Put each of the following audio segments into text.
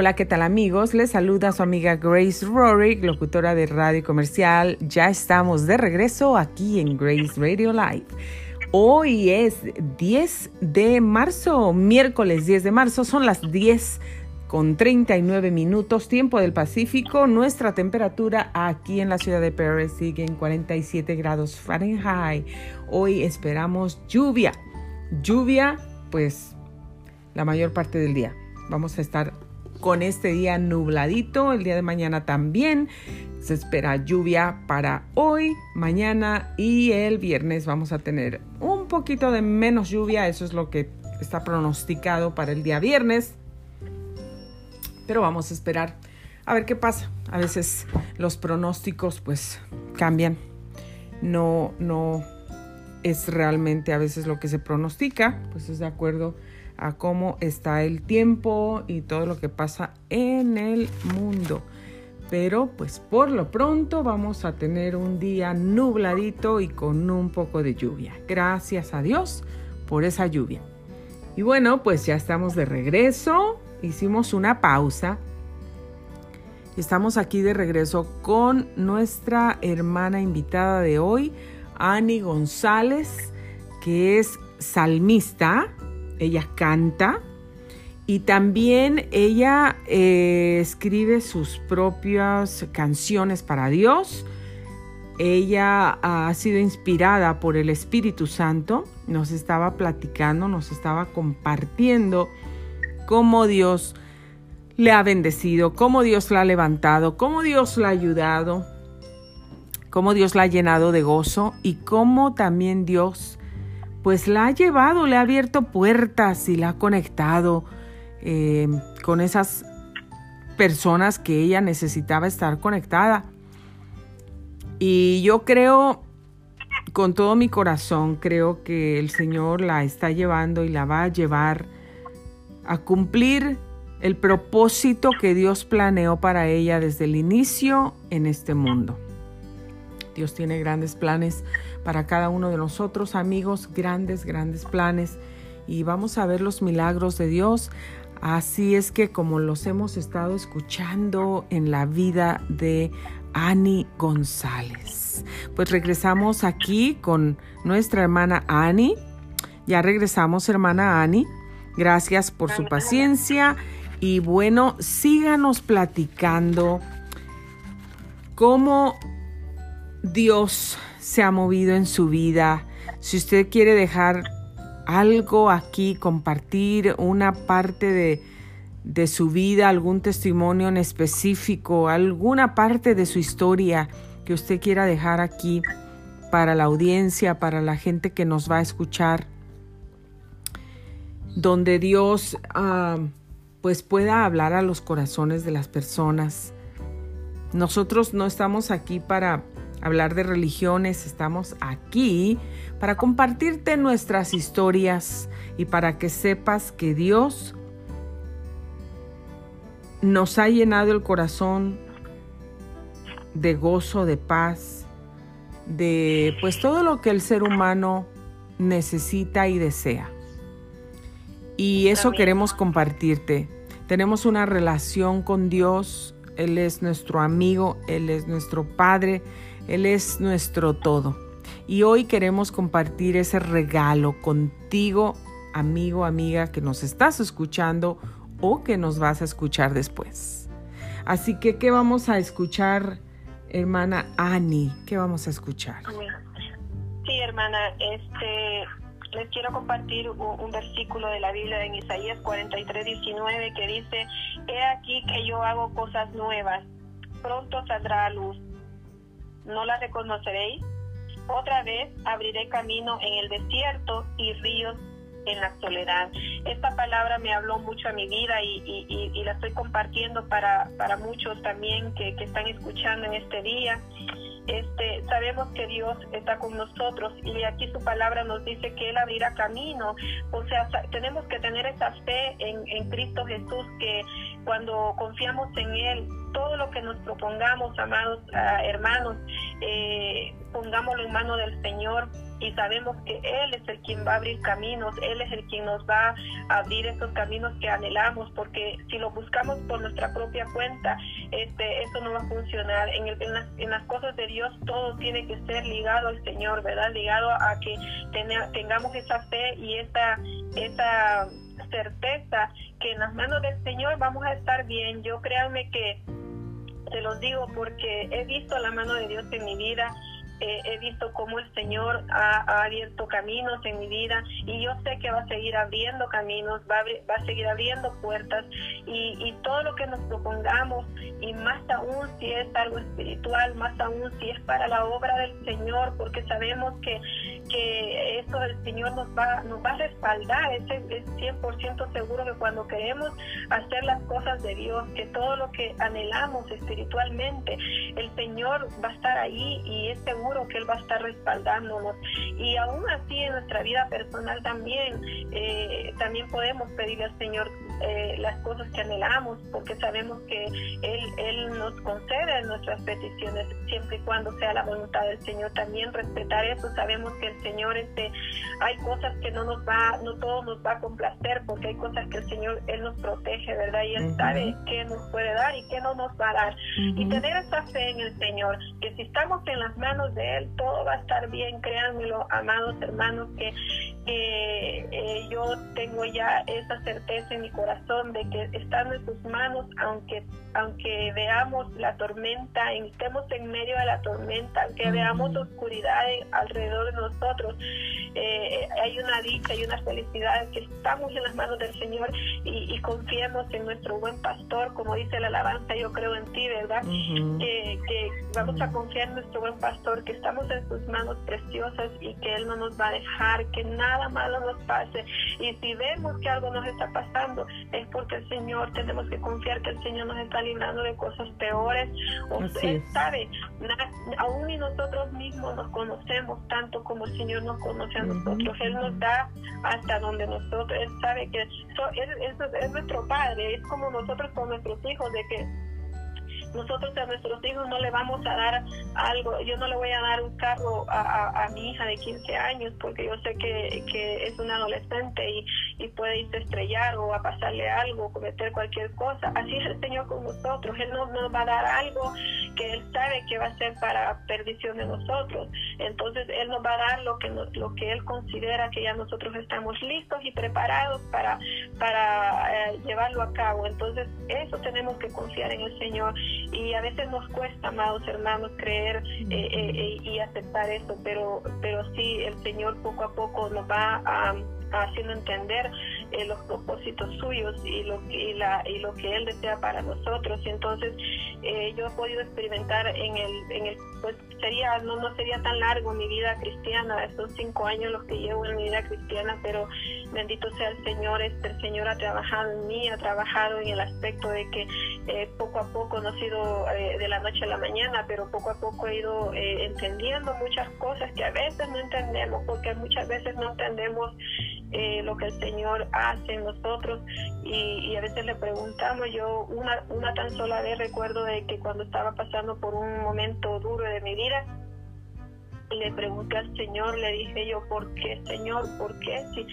Hola, ¿qué tal amigos? Les saluda su amiga Grace Rorick, locutora de radio comercial. Ya estamos de regreso aquí en Grace Radio Live. Hoy es 10 de marzo, miércoles 10 de marzo, son las 10 con 39 minutos, tiempo del Pacífico. Nuestra temperatura aquí en la ciudad de Paris sigue en 47 grados Fahrenheit. Hoy esperamos lluvia. Lluvia, pues, la mayor parte del día. Vamos a estar con este día nubladito. El día de mañana también se espera lluvia para hoy, mañana y el viernes vamos a tener un poquito de menos lluvia. Eso es lo que está pronosticado para el día viernes. Pero vamos a esperar a ver qué pasa. A veces los pronósticos pues cambian. No, no es realmente a veces lo que se pronostica, pues es de acuerdo a cómo está el tiempo y todo lo que pasa en el mundo. Pero pues por lo pronto vamos a tener un día nubladito y con un poco de lluvia. Gracias a Dios por esa lluvia. Y bueno, pues ya estamos de regreso. Hicimos una pausa. Estamos aquí de regreso con nuestra hermana invitada de hoy, Ani González, que es salmista ella canta y también ella eh, escribe sus propias canciones para Dios. Ella ha sido inspirada por el Espíritu Santo, nos estaba platicando, nos estaba compartiendo cómo Dios le ha bendecido, cómo Dios la ha levantado, cómo Dios la ha ayudado, cómo Dios la ha llenado de gozo y cómo también Dios pues la ha llevado, le ha abierto puertas y la ha conectado eh, con esas personas que ella necesitaba estar conectada. Y yo creo, con todo mi corazón, creo que el Señor la está llevando y la va a llevar a cumplir el propósito que Dios planeó para ella desde el inicio en este mundo. Dios tiene grandes planes para cada uno de nosotros, amigos, grandes, grandes planes. Y vamos a ver los milagros de Dios. Así es que como los hemos estado escuchando en la vida de Ani González. Pues regresamos aquí con nuestra hermana Ani. Ya regresamos, hermana Ani. Gracias por su paciencia. Y bueno, síganos platicando cómo Dios se ha movido en su vida. Si usted quiere dejar algo aquí, compartir una parte de, de su vida, algún testimonio en específico, alguna parte de su historia que usted quiera dejar aquí para la audiencia, para la gente que nos va a escuchar, donde Dios ah, pues pueda hablar a los corazones de las personas. Nosotros no estamos aquí para hablar de religiones, estamos aquí para compartirte nuestras historias y para que sepas que Dios nos ha llenado el corazón de gozo, de paz, de pues todo lo que el ser humano necesita y desea. Y eso queremos compartirte. Tenemos una relación con Dios, Él es nuestro amigo, Él es nuestro Padre, él es nuestro todo. Y hoy queremos compartir ese regalo contigo, amigo, amiga, que nos estás escuchando o que nos vas a escuchar después. Así que, ¿qué vamos a escuchar, hermana Ani? ¿Qué vamos a escuchar? Sí, hermana, este, les quiero compartir un, versículo de la Biblia en Isaías 43, 19 que dice, He aquí que yo hago cosas nuevas, pronto saldrá a luz no la reconoceréis. Otra vez abriré camino en el desierto y ríos en la soledad. Esta palabra me habló mucho a mi vida y, la estoy compartiendo para, para muchos también que, que, están escuchando en este día. Este, sabemos que Dios está con nosotros y aquí su palabra nos dice que Él abrirá camino. O sea, tenemos que tener esa fe en, Cristo Jesús que cuando confiamos en Él, todo lo que nos propongamos, amados ah, hermanos, eh, pongámoslo en manos del Señor y sabemos que Él es el quien va a abrir caminos, Él es el quien nos va a abrir esos caminos que anhelamos, porque si lo buscamos por nuestra propia cuenta, este, eso no va a funcionar. En, el, en, las, cosas de Dios todo tiene que ser ligado al Señor, ¿verdad? Ligado a que tengamos esa fe y esa, esa certeza que en las manos del Señor vamos a estar bien. Yo créanme que te los digo porque he visto la mano de Dios en mi vida eh, he visto cómo el Señor ha, abierto caminos en mi vida y yo sé que va a seguir abriendo caminos, va a, va a seguir abriendo puertas y, y, todo lo que nos propongamos y más aún si es algo espiritual, más aún si es para la obra del Señor, porque sabemos que, que eso el Señor nos va, nos va a respaldar, es, es 100% seguro que cuando queremos hacer las cosas de Dios, que todo lo que anhelamos espiritualmente, el Señor va a estar ahí y es seguro que Él va a estar respaldándonos. Y aún así en nuestra vida personal también, eh, también podemos pedirle al Señor eh, las cosas que anhelamos, porque sabemos que Él, Él nos concede nuestras peticiones siempre y cuando sea la voluntad del Señor. También respetar eso, sabemos que el Señor, este, hay cosas que no nos va, no todo nos va a complacer, porque hay cosas que el Señor, Él nos protege, ¿verdad? Y Él sabe qué nos puede dar y qué no nos va a dar. Y tener esa fe en el Señor, que si estamos en las manos de Él, todo va a estar bien, créanmelo, amados hermanos, que eh, yo tengo ya esa certeza en mi corazón de que estando en sus manos, aunque, aunque veamos la tormenta, estemos en medio de la tormenta, aunque veamos oscuridad alrededor de nosotros, eh, hay una dicha y una felicidad que estamos en las manos del Señor y, confiemos en nuestro buen pastor, como dice la alabanza, yo creo en ti, ¿verdad? que, que vamos a confiar en nuestro buen pastor, que estamos en sus manos preciosas y que Él no nos va a dejar, que nada malo nos pase. Y si vemos que algo nos está pasando, es porque el Señor, tenemos que confiar que el Señor nos está librando de cosas peores. Él sabe, aún ni nosotros mismos nos conocemos tanto como el Señor nos conoce a nosotros. Él nos da hasta donde nosotros, Él sabe que es nuestro Padre, es como nosotros con nuestros hijos, de que nosotros a nuestros hijos no le vamos a dar algo, yo no le voy a dar un carro a, a, mi hija de 15 años porque yo sé que, que es una adolescente y, y, puede irse a estrellar o a pasarle algo, cometer cualquier cosa. Así es el Señor con nosotros, Él no nos va a dar algo que Él sabe que va a ser para perdición de nosotros. Entonces Él nos va a dar lo que, lo que Él considera que ya nosotros estamos listos y preparados para, para eh, llevarlo a cabo. Entonces eso tenemos que confiar en el Señor y a veces nos cuesta, amados hermanos, creer eh, eh, eh, y aceptar eso, pero, pero sí, el Señor poco a poco nos va haciendo entender los propósitos suyos y lo, y, la, y lo que Él desea para nosotros. Y entonces yo he podido experimentar en el, en el pues sería, no, no sería tan largo mi vida cristiana, estos cinco años los que llevo en mi vida cristiana, pero bendito sea el Señor, este, el Señor ha trabajado en mí, ha trabajado en el aspecto de que eh, poco a poco, no ha sido eh, de la noche a la mañana, pero poco a poco he ido eh, entendiendo muchas cosas que a veces no entendemos, porque muchas veces no entendemos lo que el Señor en nosotros y, a veces le preguntamos, yo una, una tan sola vez recuerdo de que cuando estaba pasando por un momento duro de mi vida, le pregunté al Señor, le dije yo, ¿por qué, Señor? ¿Por qué? Si,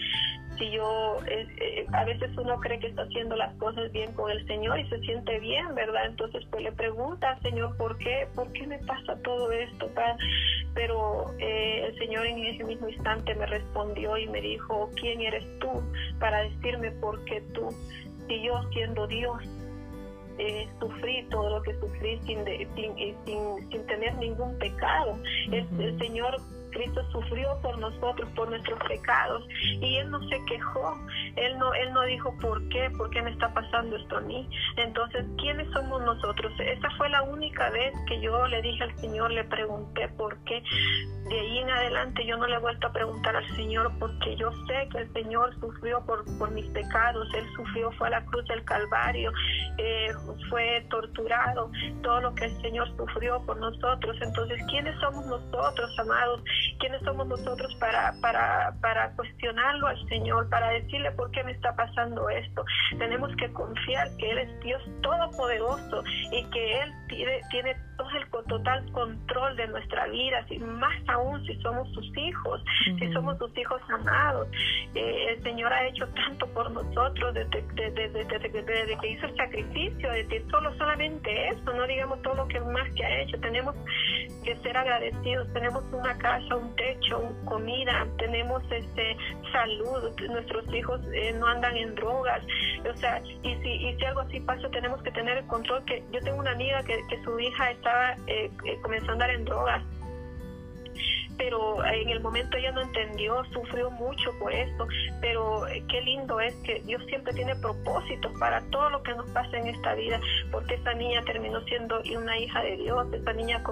si yo, eh, a veces uno cree que está haciendo las cosas bien con el Señor y se siente bien, ¿verdad? Entonces pues le pregunta al Señor, ¿por qué? ¿Por qué me pasa todo esto? Pero eh, el Señor en ese mismo instante me respondió y me dijo, ¿quién eres tú para decirme por qué tú? Si yo siendo Dios eh, sufrí todo lo que sufrí sin, sin, sin, tener ningún pecado. el, Señor Cristo sufrió por nosotros, por nuestros pecados, y Él no se quejó, Él no, Él no dijo por qué, por qué me está pasando esto a mí. Entonces, ¿quiénes somos nosotros? Esa fue la única vez que yo le dije al Señor, le pregunté por qué. De ahí en adelante yo no le he vuelto a preguntar al Señor porque yo sé que el Señor sufrió por, por mis pecados, Él sufrió, fue a la cruz del Calvario, eh, fue torturado, todo lo que el Señor sufrió por nosotros. Entonces, ¿quiénes somos nosotros, amados? ¿Quiénes somos nosotros para, para, para cuestionarlo al Señor, para decirle por qué me está pasando esto? Tenemos que confiar que Él es Dios todopoderoso y que Él tiene, tiene el total control de nuestra vida, si, más aún si somos sus hijos, si somos sus hijos amados. Eh, el Señor ha hecho tanto por nosotros desde, que hizo el sacrificio, de solo solamente eso, no digamos todo lo que más que ha hecho. Tenemos que ser agradecidos, tenemos una casa, un techo, comida, tenemos este salud, nuestros hijos eh, no andan en drogas, o sea, y si, y si algo así pasa, tenemos que tener el control, que yo tengo una amiga que, que su hija eh, eh, comenzó a andar en drogas, pero en el momento ella no entendió, sufrió mucho por esto, pero eh, qué lindo es que Dios siempre tiene propósitos para todo lo que nos pasa en esta vida, porque esa niña terminó siendo una hija de Dios, esa niña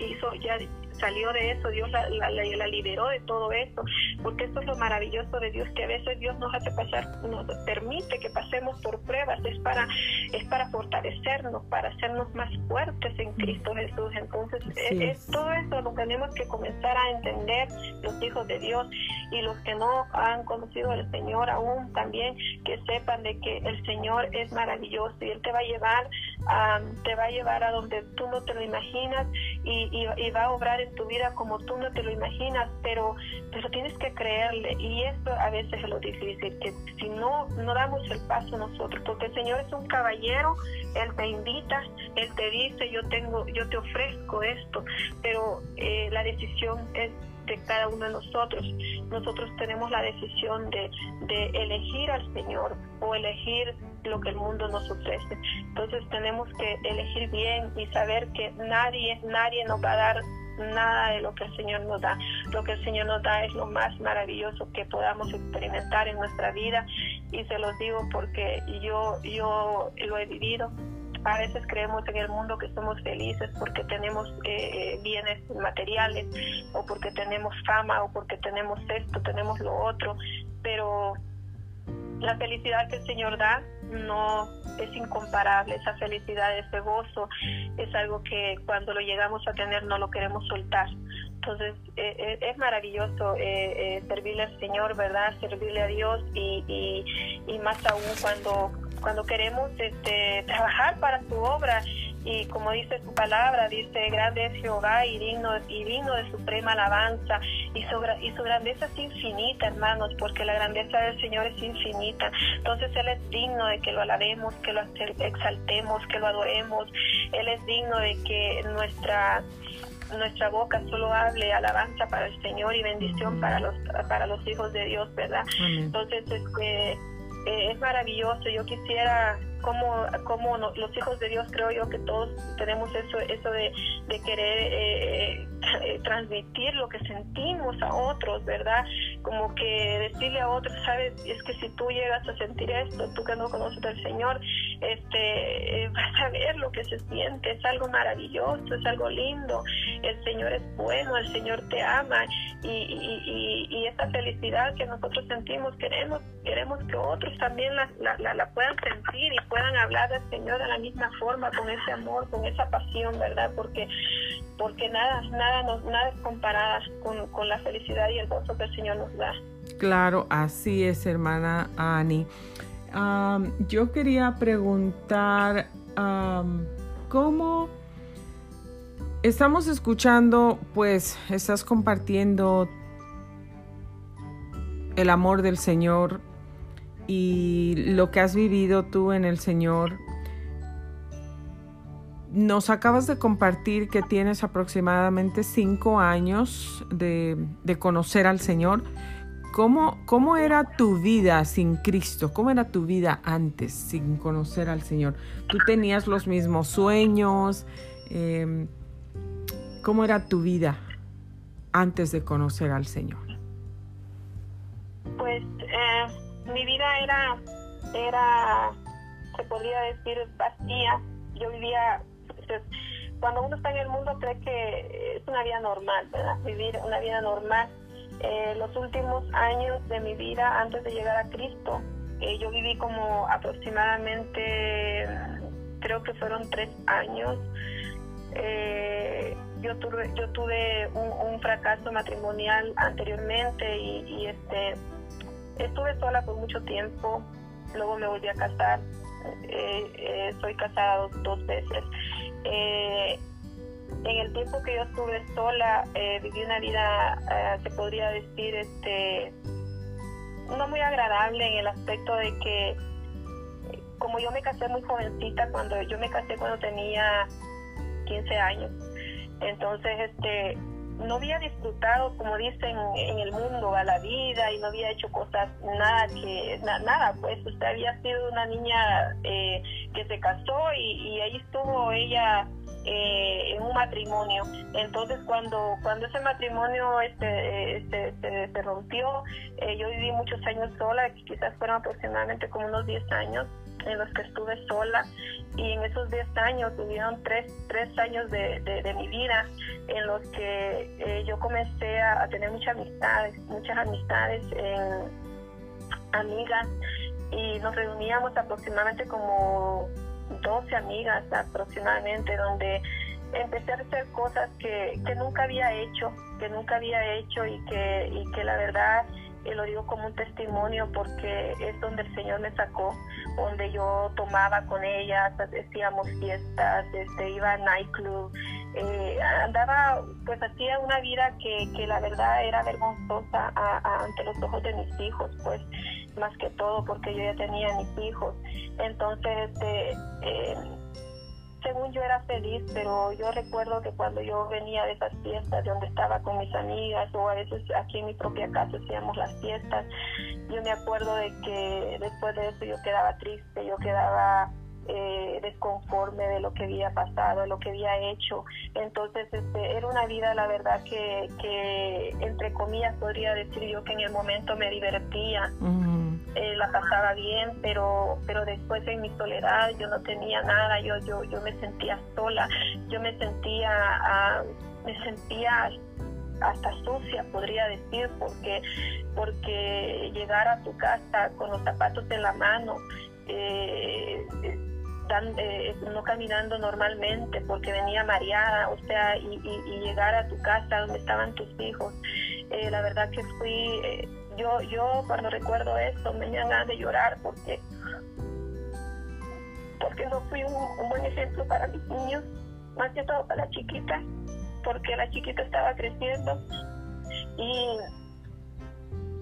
hizo ya salió de eso, Dios la, la, la, liberó de todo eso, porque eso es lo maravilloso de Dios, que a veces Dios nos hace pasar, nos permite que pasemos por pruebas, es para, es para fortalecernos, para hacernos más fuertes en Cristo Jesús. Entonces, es, todo eso lo tenemos que comenzar a entender los hijos de Dios y los que no han conocido al Señor aún también, que sepan de que el Señor es maravilloso y Él te va a llevar, a, te va a llevar a donde tú no te lo imaginas y, y, va a obrar en tu vida como tú no te lo imaginas, pero, pero tienes que creerle. Y esto a veces es lo difícil, que si no, no damos el paso nosotros, porque el Señor es un caballero, Él te invita, Él te dice, yo tengo, yo te ofrezco esto, pero eh, la decisión es de cada uno de nosotros. Nosotros tenemos la decisión de, de elegir al Señor o elegir lo que el mundo nos ofrece. Entonces tenemos que elegir bien y saber que nadie, nadie nos va a dar nada de lo que el Señor nos da. Lo que el Señor nos da es lo más maravilloso que podamos experimentar en nuestra vida y se los digo porque yo, yo lo he vivido. A veces creemos en el mundo que somos felices porque tenemos eh, bienes materiales o porque tenemos fama o porque tenemos esto, tenemos lo otro, pero la felicidad que el Señor da no es incomparable, esa felicidad, ese gozo es algo que cuando lo llegamos a tener no lo queremos soltar. Entonces eh, eh, es maravilloso eh, servirle al Señor, ¿verdad? Servirle a Dios y, y, y más aún cuando, cuando queremos este, trabajar para su obra y como dice su palabra, dice, grande es Jehová y digno, y digno de suprema alabanza, y su, y su grandeza es infinita, hermanos, porque la grandeza del Señor es infinita. Entonces Él es digno de que lo alabemos, que lo exaltemos, que lo adoremos. Él es digno de que nuestra nuestra boca solo hable alabanza para el Señor y bendición para los para los hijos de Dios, ¿verdad? Entonces este, eh, es maravilloso. Yo quisiera como, como los hijos de Dios creo yo que todos tenemos eso, eso de, querer eh, eh, transmitir lo que sentimos a otros, ¿verdad? Como que decirle a otros, sabes, es que si tú llegas a sentir esto, tú que no conoces al Señor, este, eh, vas a ver lo que se siente, es algo maravilloso, es algo lindo, el Señor es bueno, el Señor te ama y, y, y, esta felicidad que nosotros sentimos, queremos, queremos que otros también la, la, la puedan sentir y puedan hablar del Señor de la misma forma, con ese amor, con esa pasión, ¿verdad? Porque porque nada, nada, nada es comparada con, con, la felicidad y el gozo que el Señor nos da. Claro, así es, hermana Ani. yo quería preguntar, ¿cómo estamos escuchando, pues, estás compartiendo el amor del Señor y lo que has vivido tú en el Señor. Nos acabas de compartir que tienes aproximadamente cinco años de, conocer al Señor. ¿Cómo, ¿Cómo, era tu vida sin Cristo? ¿Cómo era tu vida antes sin conocer al Señor? ¿Tú tenías los mismos sueños? Em, ¿Cómo era tu vida antes de conocer al Señor? Pues eh, mi vida era, era, se podría decir, vacía. Yo vivía, pues, cuando uno está en el mundo cree que es una vida normal, ¿verdad? Vivir una vida normal. Eh, los últimos años de mi vida antes de llegar a Cristo, eh, yo viví como aproximadamente, creo que fueron tres años. Eh, yo tuve, yo tuve un, fracaso matrimonial anteriormente y este Estuve sola por mucho tiempo, luego me volví a casar, eh, eh, soy casada dos, veces. Eh, en el tiempo que yo estuve sola, eh, viví una vida, eh, se podría decir, este, no muy agradable en el aspecto de que, como yo me casé muy jovencita, cuando yo me casé cuando tenía 15 años, entonces, este, no había disfrutado, como dicen en el mundo, a la vida y no había hecho cosas, nada que, nada, pues usted había sido una niña eh, que se casó y, ahí estuvo ella eh, en un matrimonio. Entonces cuando cuando ese matrimonio este, este se, rompió, eh, yo viví muchos años sola, quizás fueron aproximadamente como unos 10 años en los que estuve sola y en esos 10 años tuvieron tres, tres años de, de, mi vida en los que eh, yo comencé a, tener muchas amistades, muchas amistades, en amigas y nos reuníamos aproximadamente como 12 amigas aproximadamente donde empecé a hacer cosas que, que nunca había hecho, que nunca había hecho y que, y que la verdad y lo digo como un testimonio porque es donde el Señor me sacó, donde yo tomaba con ellas, hacíamos fiestas, este, iba a nightclub, eh, andaba, pues hacía una vida que, que la verdad era vergonzosa ante los ojos de mis hijos, pues más que todo porque yo ya tenía mis hijos. Entonces, este, eh, según yo era feliz, pero yo recuerdo que cuando yo venía de esas fiestas donde estaba con mis amigas o a veces aquí en mi propia casa hacíamos las fiestas, yo me acuerdo de que después de eso yo quedaba triste, yo quedaba eh, desconforme de lo que había pasado, de lo que había hecho. Entonces este, era una vida, la verdad, que, que entre comillas podría decir yo que en el momento me divertía. Eh, la pasaba bien, pero pero después en mi soledad yo no tenía nada, yo yo yo me sentía sola, yo me sentía ah, me sentía hasta sucia podría decir porque porque llegar a tu casa con los zapatos en la mano eh, eh, no caminando normalmente porque venía mareada, o sea, y, llegar a tu casa donde estaban tus hijos. la verdad que fui, yo, yo cuando recuerdo esto me dan ganas de llorar porque, porque no fui un, buen ejemplo para mis niños, más que todo para la chiquita, porque la chiquita estaba creciendo y,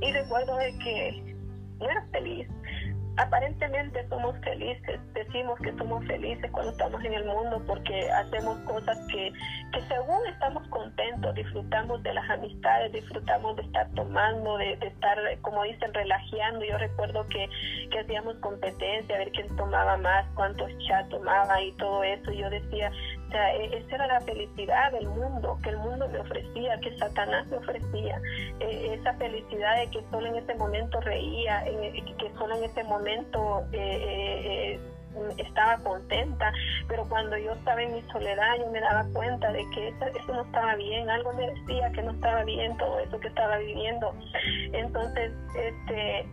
y recuerdo de que no era feliz aparentemente somos felices, decimos que somos felices cuando estamos en el mundo porque hacemos cosas que, que según estamos contentos, disfrutamos de las amistades, disfrutamos de estar tomando, de, estar, como dicen, relajeando. Yo recuerdo que, que hacíamos competencia, a ver quién tomaba más, cuántos chats tomaba y todo eso. Yo decía, sea, e, esa era la felicidad del mundo, que el mundo me ofrecía, que Satanás me ofrecía. E, esa felicidad de que solo en ese momento reía, que solo en ese momento eh, eh, estaba contenta, pero cuando yo estaba en mi soledad yo me daba cuenta de que eso, eso, no estaba bien, algo me decía que no estaba bien todo eso que estaba viviendo. Entonces, este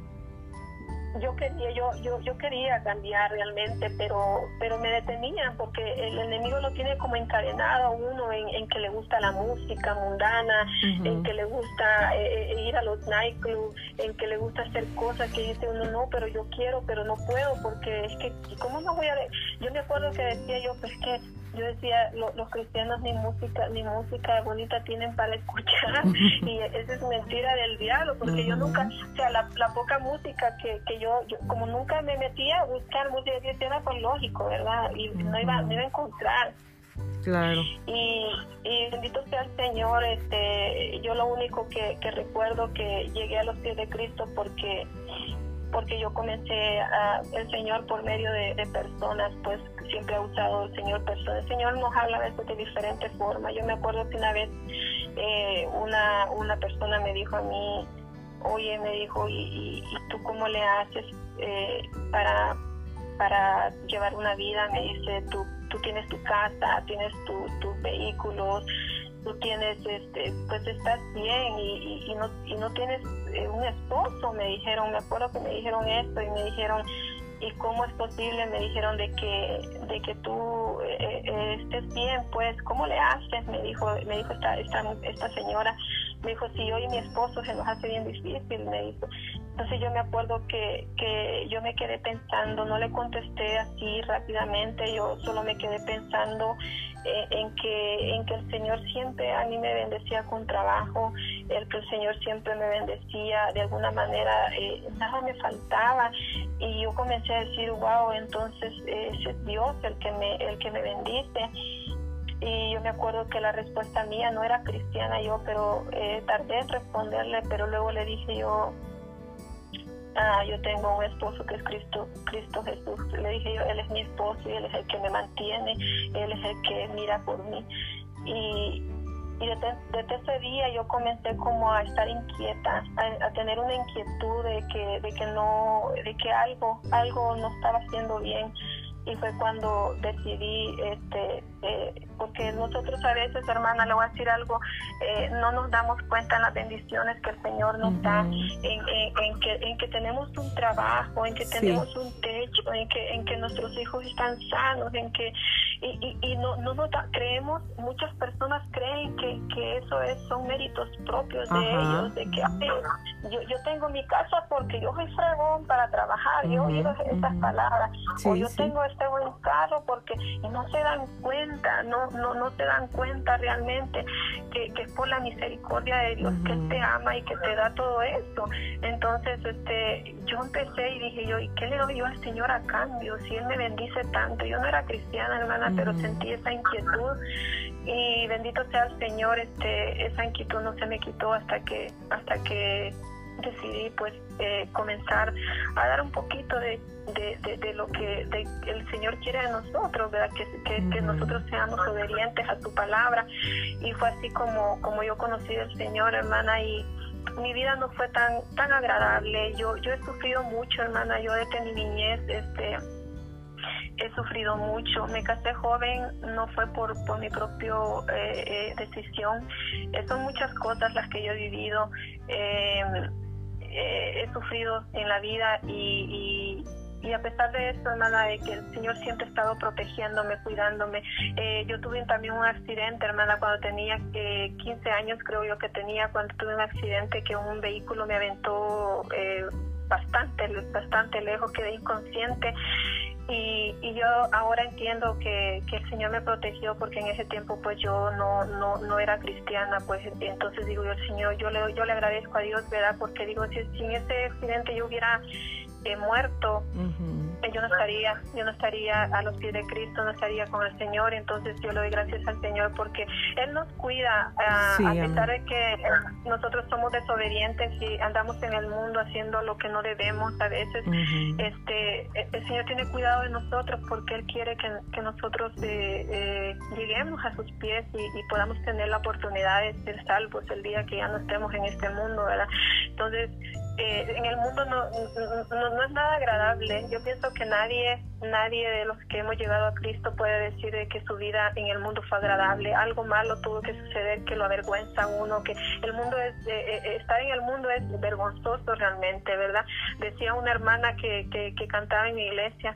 yo quería yo yo yo quería cambiar realmente pero pero me detenían porque el enemigo lo tiene como encadenado a uno en, que le gusta la música mundana en que le gusta eh, eh, ir a los nightclubs en que le gusta hacer cosas que dice uno no pero yo quiero pero no puedo porque es que cómo no voy a yo me acuerdo que decía yo pues que yo decía, los cristianos ni música ni música bonita tienen para escuchar y esa es mentira del diablo, porque yo nunca, o sea, la, poca música que, que yo, como nunca me metía a buscar música, yo era pues lógico, ¿verdad? Y no iba, no iba a encontrar. Claro. Y, y, bendito sea el Señor, este, yo lo único que, que recuerdo que llegué a los pies de Cristo porque porque yo comencé a, el Señor por medio de, personas, pues siempre ha usado el Señor personas. El Señor nos habla a veces de diferentes formas. Yo me acuerdo que una vez eh, una, una persona me dijo a mí, oye, me dijo, ¿y, tú cómo le haces eh, para, para llevar una vida? Me dice, tú, tú tienes tu casa, tienes tus vehículos, tú tienes, este, pues estás bien y, y, no, y no tienes eh, un esposo, me dijeron, me acuerdo que me dijeron esto y me dijeron, ¿y cómo es posible? Me dijeron de que, de que tú eh, eh, estés bien, pues, ¿cómo le haces? Me dijo, me dijo esta, esta, esta señora, Me dijo, si yo y mi esposo se nos hace bien difícil, me dijo. Entonces yo me acuerdo que, que yo me quedé pensando, no le contesté así rápidamente, yo solo me quedé pensando eh, en, que, en que el Señor siempre a mí me bendecía con trabajo, el que el Señor siempre me bendecía, de alguna manera eh, nada me faltaba y yo comencé a decir, wow, entonces eh, es Dios el que me, el que me bendice y yo me acuerdo que la respuesta mía no era cristiana yo, pero eh, tardé en responderle, pero luego le dije yo, ah, yo tengo un esposo que es Cristo, Cristo Jesús. Le dije yo, Él es mi esposo y Él es el que me mantiene, Él es el que mira por mí. Y, y desde, ese día yo comencé como a estar inquieta, a, tener una inquietud de que, de que no, de que algo, algo no estaba haciendo bien y fue cuando decidí, este, eh, porque nosotros a veces, hermana, le voy a decir algo, eh, no nos damos cuenta en las bendiciones que el Señor nos da, en, en, que, en que tenemos un trabajo, en que tenemos un techo, en que, en que nuestros hijos están sanos, en que y, y, no, no nos creemos, muchas personas creen que, que eso es, son méritos propios de ellos, de que yo, yo tengo mi casa porque yo soy fregón para trabajar, yo oigo esas palabras, o yo tengo este buen carro porque y no se dan cuenta, no, no, no se dan cuenta realmente que, que es por la misericordia de Dios que Él te ama y que te da todo esto. Entonces, este, yo empecé y dije yo, ¿y qué le doy yo al Señor a cambio? Si Él me bendice tanto, yo no era cristiana, hermana, pero sentí esa inquietud y bendito sea el Señor, este, esa inquietud no se me quitó hasta que, hasta que decidí pues eh, comenzar a dar un poquito de, de, lo que el Señor quiere de nosotros, ¿verdad? Que, que, nosotros seamos obedientes a su palabra. Y fue así como, como yo conocí al Señor, hermana, y mi vida no fue tan, tan agradable. Yo, yo he sufrido mucho, hermana, yo desde mi niñez, este he sufrido mucho. Me casé joven, no fue por, por mi propia eh, eh, decisión. son muchas cosas las que yo he vivido. Eh, he sufrido en la vida y, y, a pesar de eso, hermana, de que el Señor siempre ha estado protegiéndome, cuidándome. yo tuve también un accidente, hermana, cuando tenía 15 años, creo yo que tenía, cuando tuve un accidente que un vehículo me aventó bastante, bastante lejos, quedé inconsciente y, y yo ahora entiendo que, que, el Señor me protegió porque en ese tiempo pues yo no, no, no era cristiana, pues entonces digo yo, Señor, yo le, yo le agradezco a Dios, ¿verdad? Porque digo, si, si en ese accidente yo hubiera he muerto, yo no estaría, yo no estaría a los pies de Cristo, no estaría con el Señor, entonces yo le doy gracias al Señor porque Él nos cuida, a pesar de que eh, nosotros somos desobedientes y andamos en el mundo haciendo lo que no debemos a veces, este, e, el Señor tiene cuidado de nosotros porque Él quiere que, que nosotros eh, eh, lleguemos a sus pies y, y, podamos tener la oportunidad de ser salvos el día que ya no estemos en este mundo, ¿verdad? Entonces, eh, en el mundo no, no, es nada agradable. Yo pienso que nadie, nadie de los que hemos llegado a Cristo puede decir que su vida en el mundo fue agradable. Algo malo tuvo que suceder que lo avergüenza uno, que el mundo es, eh, eh, estar en el mundo es vergonzoso realmente, ¿verdad? Decía una hermana que, que, que cantaba en mi iglesia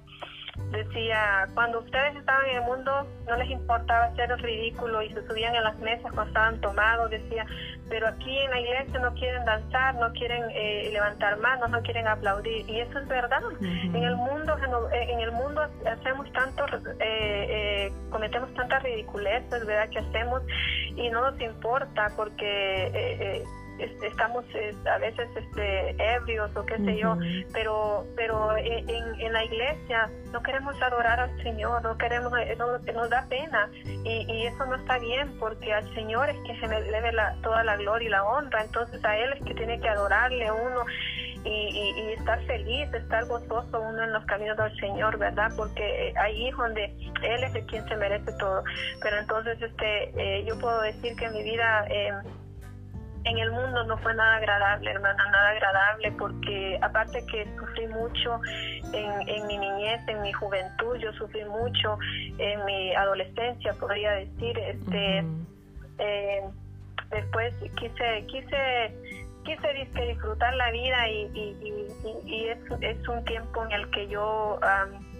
decía, cuando ustedes estaban en el mundo no les importaba hacer el ridículo y se subían en las mesas cuando estaban tomados, decía, pero aquí en la iglesia no quieren danzar, no quieren eh, levantar manos, no quieren aplaudir y eso es verdad. En el mundo eh, en el mundo hacemos tanto eh, cometemos tantas ridiculeces, ¿verdad? que hacemos y no nos importa porque estamos a veces este, ebrios o qué sé yo, pero pero en, en, la iglesia no queremos adorar al Señor, no queremos, eh, nos da pena y, y, eso no está bien porque al Señor es que se me debe la, toda la gloria y la honra, entonces a Él es que tiene que adorarle uno. Y, y, estar feliz, estar gozoso uno en los caminos del Señor, ¿verdad? Porque ahí es donde Él es el quien se merece todo. Pero entonces, este, eh, yo puedo decir que mi vida eh, en el mundo no fue nada agradable, hermana, nada agradable, porque aparte que sufrí mucho en, en, mi niñez, en mi juventud, yo sufrí mucho en mi adolescencia, podría decir, este, eh, después quise, quise, quise disfrutar la vida y, y, y, es, es, un tiempo en el que yo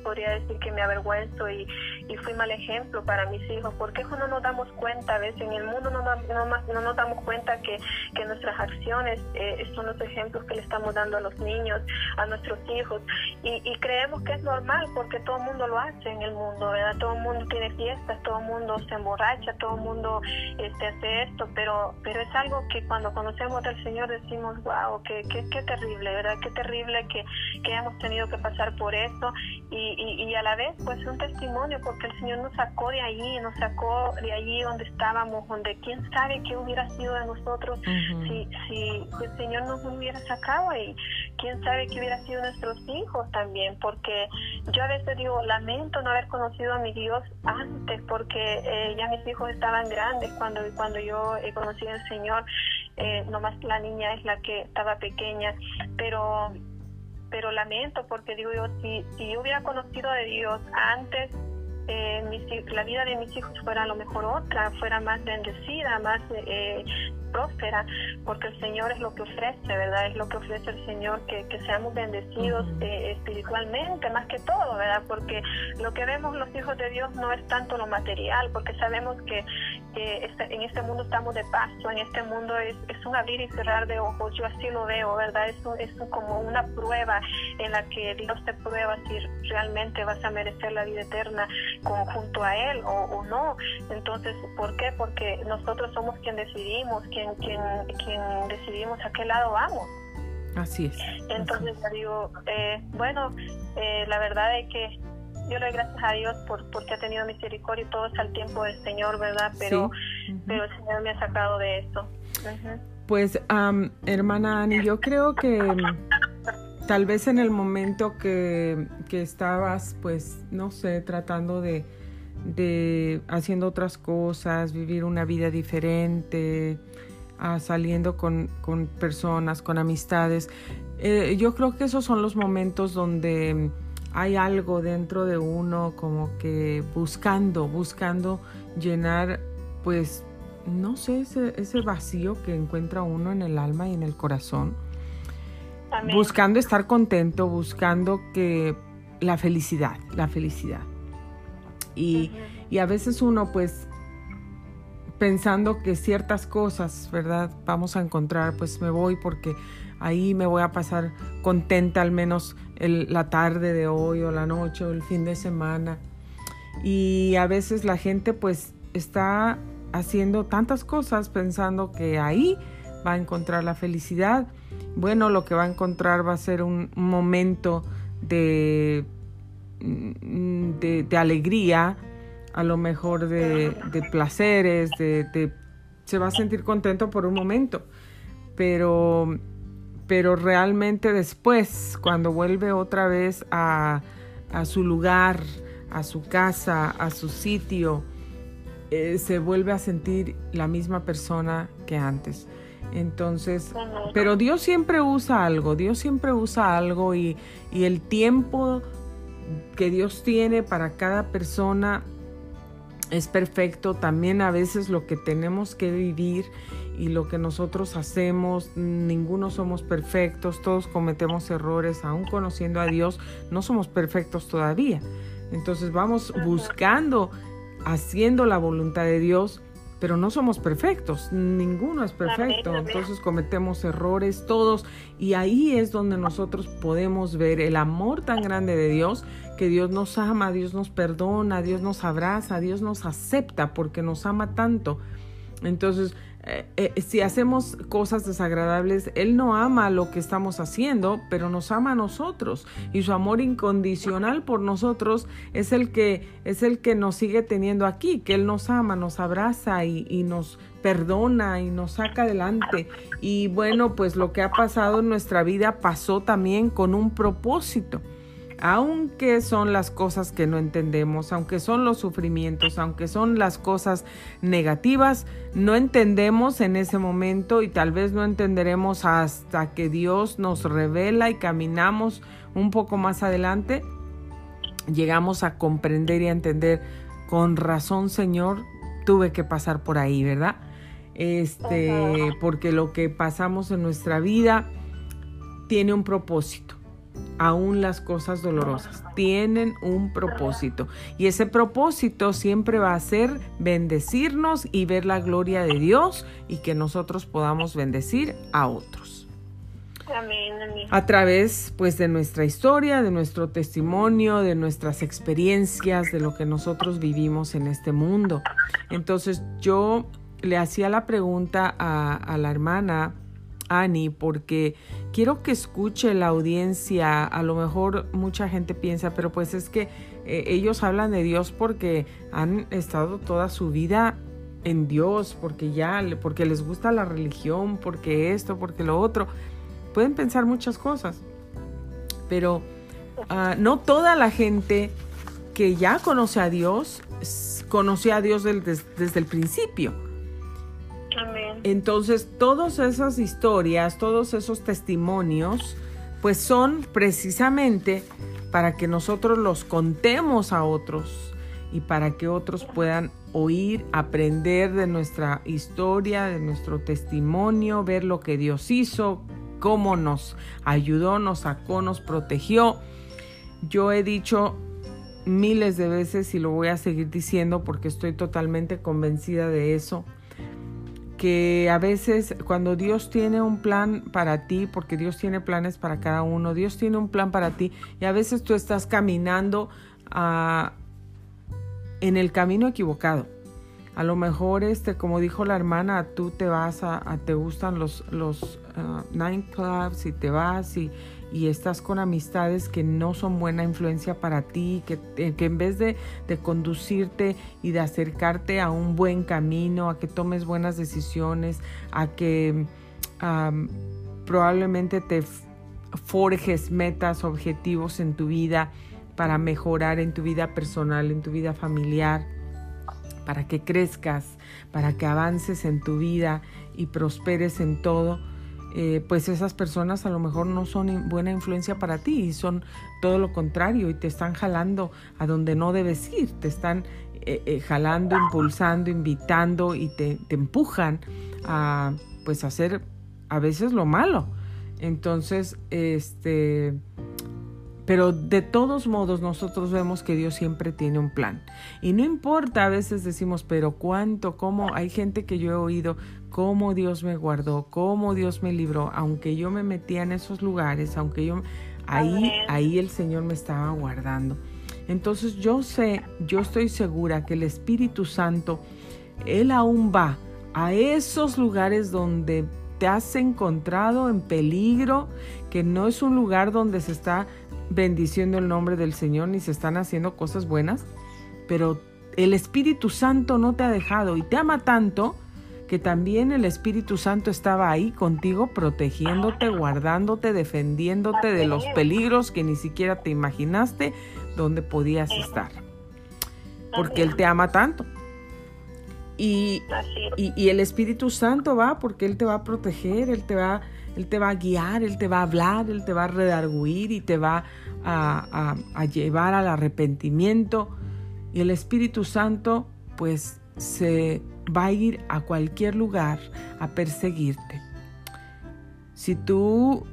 podría decir que me avergüenzo y, y fui mal ejemplo para mis hijos, porque no nos damos cuenta a veces en el mundo no, no, nos damos cuenta que, que nuestras acciones eh, son los ejemplos que le estamos dando a los niños, a nuestros hijos y, y creemos que es normal porque todo el mundo lo hace en el mundo, ¿verdad? Todo el mundo tiene fiestas, todo el mundo se emborracha, todo el mundo este, hace esto, pero, pero es algo que cuando conocemos al Señor decimos, wow, qué, qué terrible, ¿verdad? Qué terrible que, que hemos tenido que pasar por eso y, y, a la vez pues un testimonio porque el Señor nos sacó de allí, nos sacó de allí donde estábamos, donde quién sabe qué hubiera sido de nosotros si, si el Señor nos hubiera sacado ahí, quién sabe qué hubiera sido nuestros hijos también, porque yo a veces digo, lamento no haber conocido a mi Dios antes, porque eh, ya mis hijos estaban grandes cuando, cuando yo he conocido al Señor, eh, nomás la niña es la que estaba pequeña, pero pero lamento porque digo yo, si, si yo hubiera conocido de Dios antes, eh, la vida de mis hijos fuera a lo mejor otra, fuera más bendecida, más eh, próspera, porque el Señor es lo que ofrece, ¿verdad? Es lo que ofrece el Señor, que, que seamos bendecidos eh, espiritualmente, más que todo, ¿verdad? Porque lo que vemos los hijos de Dios no es tanto lo material, porque sabemos que, este, en este mundo estamos de paso, en este mundo es, es, un abrir y cerrar de ojos, yo así lo veo, ¿verdad? Es, es como una prueba en la que Dios te prueba si realmente vas a merecer la vida eterna junto a Él o, o no. Entonces, ¿por qué? Porque nosotros somos quien decidimos, quien quien, quien, decidimos a qué lado vamos. Así es. Entonces digo, eh, bueno, eh, la verdad es que yo le doy gracias a Dios por porque ha tenido misericordia y todo es al tiempo del Señor, ¿verdad? Pero, pero el Señor me ha sacado de esto. Pues, hermana Ani, yo creo que tal vez en el momento que, que estabas, pues, no sé, tratando de, de haciendo otras cosas, vivir una vida diferente, saliendo con, personas, con amistades. Eh, yo creo que esos son los momentos donde hay algo dentro de uno como que buscando, buscando llenar, pues, no sé, ese, ese vacío que encuentra uno en el alma y en el corazón. Buscando estar contento, buscando que la felicidad, la felicidad. Y, y a veces uno pues pensando que ciertas cosas, ¿verdad? Vamos a encontrar, pues me voy porque ahí me voy a pasar contenta al menos la tarde de hoy o la noche o el fin de semana. Y a veces la gente pues está haciendo tantas cosas pensando que ahí va a encontrar la felicidad. Bueno, lo que va a encontrar va a ser un, momento de, de, de alegría, a lo mejor de, placeres, de, se va a sentir contento por un momento, pero, pero realmente después, cuando vuelve otra vez a, su lugar, a su casa, a su sitio, eh, se vuelve a sentir la misma persona que antes. Entonces, pero Dios siempre usa algo, Dios siempre usa algo y, y el tiempo que Dios tiene para cada persona es perfecto, también a veces lo que tenemos que vivir y lo que nosotros hacemos, ninguno somos perfectos, todos cometemos errores, aún conociendo a Dios, no somos perfectos todavía. Entonces vamos buscando, haciendo la voluntad de Dios, pero no somos perfectos, ninguno es perfecto, entonces cometemos errores todos y ahí es donde nosotros podemos ver el amor tan grande de Dios, que Dios nos ama, Dios nos perdona, Dios nos abraza, Dios nos acepta porque nos ama tanto. Entonces, eh, eh, si hacemos cosas desagradables, Él no ama lo que estamos haciendo, pero nos ama a nosotros. Y su amor incondicional por nosotros es el que, es el que nos sigue teniendo aquí, que Él nos ama, nos abraza y, y nos perdona y nos saca adelante. Y bueno, pues lo que ha pasado en nuestra vida pasó también con un propósito aunque son las cosas que no entendemos, aunque son los sufrimientos, aunque son las cosas negativas, no entendemos en ese momento y tal vez no entenderemos hasta que Dios nos revela y caminamos un poco más adelante, llegamos a comprender y a entender con razón, Señor, tuve que pasar por ahí, ¿verdad? Este, porque lo que pasamos en nuestra vida tiene un propósito aún las cosas dolorosas. Tienen un propósito. Y ese propósito siempre va a ser bendecirnos y ver la gloria de Dios y que nosotros podamos bendecir a otros. Amén, A través pues de nuestra historia, de nuestro testimonio, de nuestras experiencias, de lo que nosotros vivimos en este mundo. Entonces yo le hacía la pregunta a, a la hermana Annie, porque quiero que escuche la audiencia. A lo mejor mucha gente piensa, pero pues es que eh, ellos hablan de Dios porque han estado toda su vida en Dios, porque ya, porque les gusta la religión, porque esto, porque lo otro. Pueden pensar muchas cosas, pero ah, no toda la gente que ya conoce a Dios conoce a Dios desde el principio. Entonces, todas esas historias, todos esos testimonios, pues son precisamente para que nosotros los contemos a otros y para que otros puedan oír, aprender de nuestra historia, de nuestro testimonio, ver lo que Dios hizo, cómo nos ayudó, nos sacó, nos protegió. Yo he dicho miles de veces y lo voy a seguir diciendo porque estoy totalmente convencida de eso que a veces cuando Dios tiene un plan para ti, porque Dios tiene planes para cada uno, Dios tiene un plan para ti y a veces tú estás caminando ah, en el camino equivocado. A lo mejor, este, como dijo la hermana, tú te vas a, te gustan los, los uh, nine clubs y te vas y, y estás con amistades que no son buena influencia para ti, que, eh, que en vez de, de, conducirte y de acercarte a un buen camino, a que tomes buenas decisiones, a que probablemente te forjes metas, objetivos en tu vida para mejorar en tu vida personal, en tu vida familiar, para que crezcas, para que avances en tu vida y prosperes en todo eh, pues esas personas a lo mejor no son buena influencia para ti y son todo lo contrario y te están jalando a donde no debes ir, te están eh, eh, jalando, impulsando, invitando y te, te, empujan a pues hacer a veces lo malo. Entonces, este, pero de todos modos nosotros vemos que Dios siempre tiene un plan. Y no importa, a veces decimos, pero cuánto, cómo, hay gente que yo he oído, cómo Dios me guardó, cómo Dios me libró, aunque yo me metía en esos lugares, aunque yo ahí ahí el Señor me estaba guardando. Entonces yo sé, yo estoy segura que el Espíritu Santo él aún va a esos lugares donde te has encontrado en peligro, que no es un lugar donde se está bendiciendo el nombre del Señor ni se están haciendo cosas buenas, pero el Espíritu Santo no te ha dejado y te ama tanto que también el Espíritu Santo estaba ahí contigo, protegiéndote, guardándote, defendiéndote de los peligros que ni siquiera te imaginaste donde podías estar. Porque Él te ama tanto. Y, y, el Espíritu Santo va porque Él te va a proteger, Él te va, él te va a guiar, Él te va a hablar, Él te va a redarguir y te va a, a llevar al arrepentimiento. Y el Espíritu Santo pues se va a ir a cualquier lugar a perseguirte. Si tú,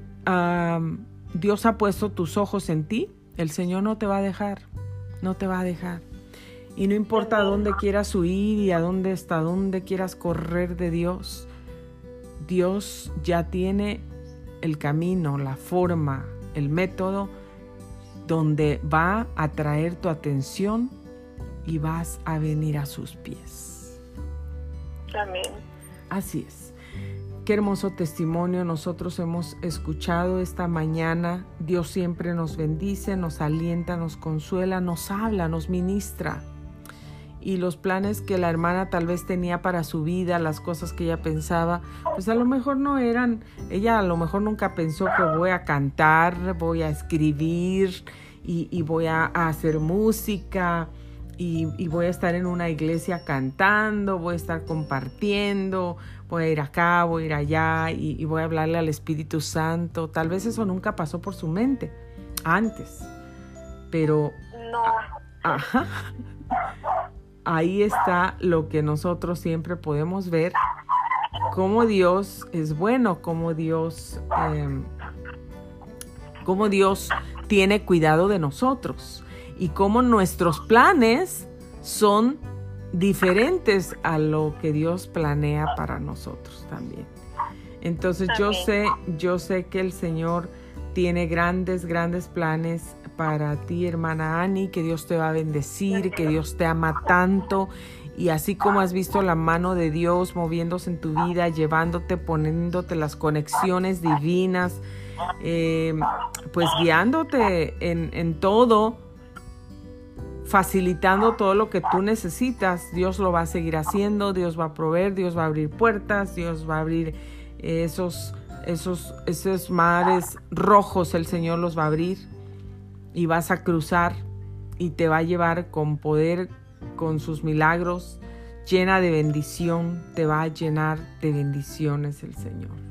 Dios ha puesto tus ojos en ti, el Señor no te va a dejar, no te va a dejar. Y no importa a dónde quieras huir y a dónde hasta dónde quieras correr de Dios, Dios ya tiene el camino, la forma, el método donde va a traer tu atención y vas a venir a sus pies. Amén. Así es. Qué hermoso testimonio nosotros hemos escuchado esta mañana. Dios siempre nos bendice, nos alienta, nos consuela, nos habla, nos ministra. Y los planes que la hermana tal vez tenía para su vida, las cosas que ella pensaba, pues a lo mejor no eran, ella a lo mejor nunca pensó que voy a cantar, voy a escribir y, voy a hacer música y, voy a estar en una iglesia cantando, voy a estar compartiendo, voy a ir acá, voy a ir allá y, voy a hablarle al Espíritu Santo. Tal vez eso nunca pasó por su mente antes, pero... No. Ajá. Ahí está lo que nosotros siempre podemos ver, cómo Dios es bueno, cómo Dios em, cómo Dios tiene cuidado de nosotros y cómo nuestros planes son diferentes a lo que Dios planea para nosotros también. Entonces yo sé, yo sé que el Señor tiene grandes, grandes planes para ti, hermana Ani, que Dios te va a bendecir, que Dios te ama tanto. Y así como has visto la mano de Dios moviéndose en tu vida, llevándote, poniéndote las conexiones divinas, eh, pues guiándote en, en todo, facilitando todo lo que tú necesitas, Dios lo va a seguir haciendo, Dios va a proveer, Dios va a abrir puertas, Dios va a abrir esos, esos, esos mares rojos, el Señor los va a abrir y vas a cruzar y te va a llevar con poder, con sus milagros, llena de bendición, te va a llenar de bendiciones el Señor.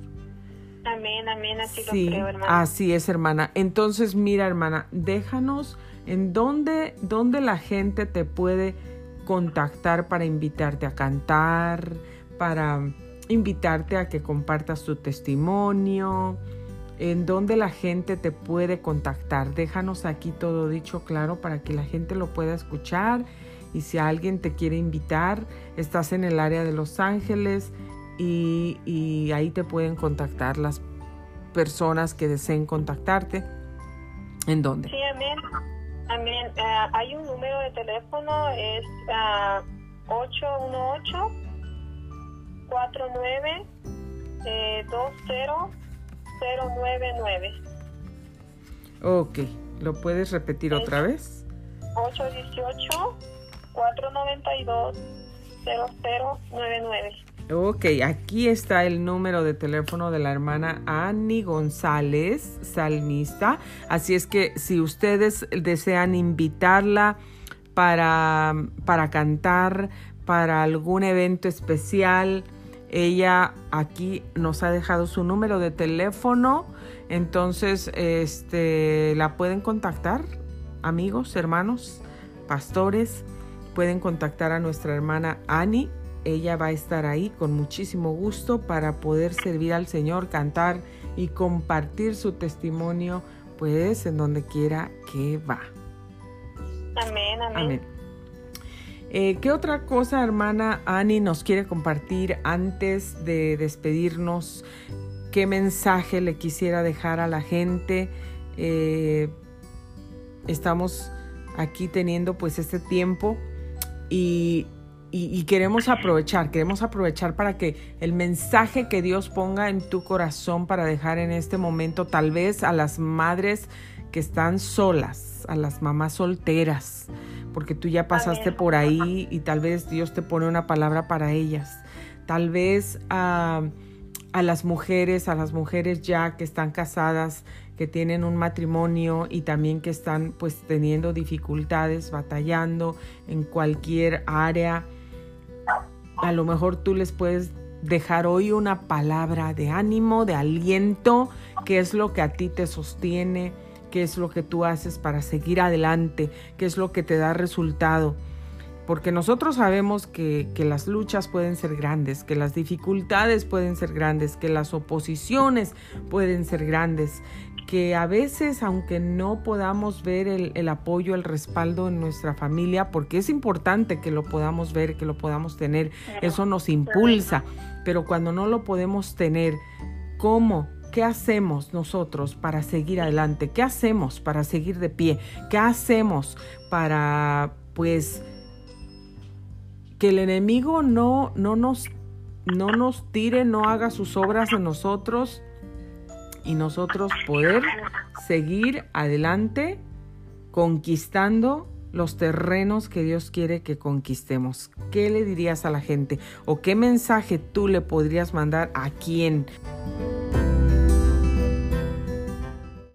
Amén, amén, así lo creo, hermana. Así es, hermana. Entonces, mira, hermana, déjanos en dónde, dónde la gente te puede contactar para invitarte a cantar, para invitarte a que compartas tu testimonio, en dónde la gente te puede contactar. Déjanos aquí todo dicho claro para que la gente lo pueda escuchar. Y si alguien te quiere invitar, estás en el área de Los Ángeles y, y ahí te pueden contactar las personas que deseen contactarte. ¿En dónde? Sí, amén. Amén. Eh, hay un número de teléfono, es 818 49 20099. Ok, ¿lo puedes repetir otra vez? 818 492 0099. Ok, aquí está el número de teléfono de la hermana Annie González, salmista. Así es que si ustedes desean invitarla para, para cantar, para algún evento especial, ella aquí nos ha dejado su número de teléfono. Entonces, este, la pueden contactar, amigos, hermanos, pastores. Pueden contactar a nuestra hermana Annie ella va a estar ahí con muchísimo gusto para poder servir al Señor, cantar y compartir su testimonio, pues en donde quiera que va. Amén, amén. Eh, ¿Qué otra cosa, hermana Ani, nos quiere compartir antes de despedirnos? ¿Qué mensaje le quisiera dejar a la gente? Eh, estamos aquí teniendo pues este tiempo y y, queremos aprovechar, queremos aprovechar para que el mensaje que Dios ponga en tu corazón para dejar en este momento tal vez a las madres que están solas, a las mamás solteras, porque tú ya pasaste por ahí y tal vez Dios te pone una palabra para ellas. Tal vez a, a las mujeres, a las mujeres ya que están casadas, que tienen un matrimonio y también que están pues teniendo dificultades, batallando en cualquier área a lo mejor tú les puedes dejar hoy una palabra de ánimo, de aliento, qué es lo que a ti te sostiene, qué es lo que tú haces para seguir adelante, qué es lo que te da resultado. Porque nosotros sabemos que, que, las luchas pueden ser grandes, que las dificultades pueden ser grandes, que las oposiciones pueden ser grandes, que a veces, aunque no podamos ver el, apoyo, el respaldo en nuestra familia, porque es importante que lo podamos ver, que lo podamos tener, eso nos impulsa, pero cuando no lo podemos tener, ¿cómo? ¿Qué hacemos nosotros para seguir adelante? ¿Qué hacemos para seguir de pie? ¿Qué hacemos para, pues, que el enemigo no, no, nos, no nos tire, no haga sus obras en nosotros? Y nosotros poder seguir adelante conquistando los terrenos que Dios quiere que conquistemos. ¿Qué le dirías a la gente? ¿O qué mensaje tú le podrías mandar a quién?